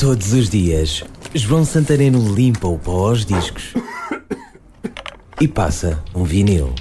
Todos os dias, João Santareno limpa o pó aos discos e passa um vinil.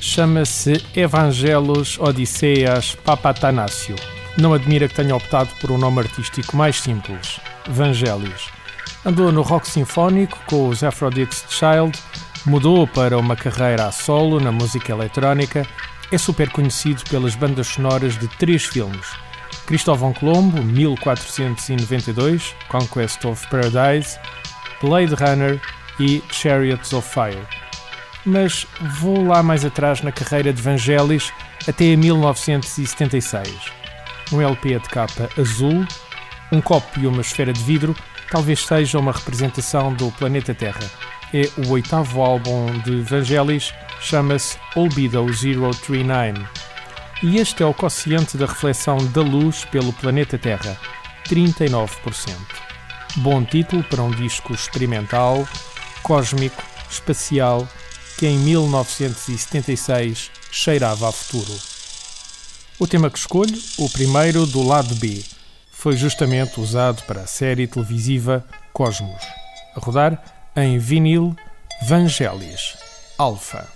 Chama-se Evangelos Odisseias Papatanácio. Não admira que tenha optado por um nome artístico mais simples, Vangelis. Andou no rock sinfónico com os Aphrodite's Child, mudou para uma carreira a solo na música eletrónica, é super conhecido pelas bandas sonoras de três filmes: Cristóvão Colombo, 1492, Conquest of Paradise, Blade Runner e Chariots of Fire. Mas vou lá mais atrás na carreira de Vangelis até 1976. Um LP de capa azul, um copo e uma esfera de vidro talvez seja uma representação do planeta Terra. É o oitavo álbum de Vangelis, chama-se Olbido 039. E este é o quociente da reflexão da luz pelo planeta Terra, 39%. Bom título para um disco experimental, cósmico, espacial, que em 1976 cheirava a futuro. O tema que escolho, o primeiro do lado B, foi justamente usado para a série televisiva Cosmos, a rodar em vinil Vangelis Alpha.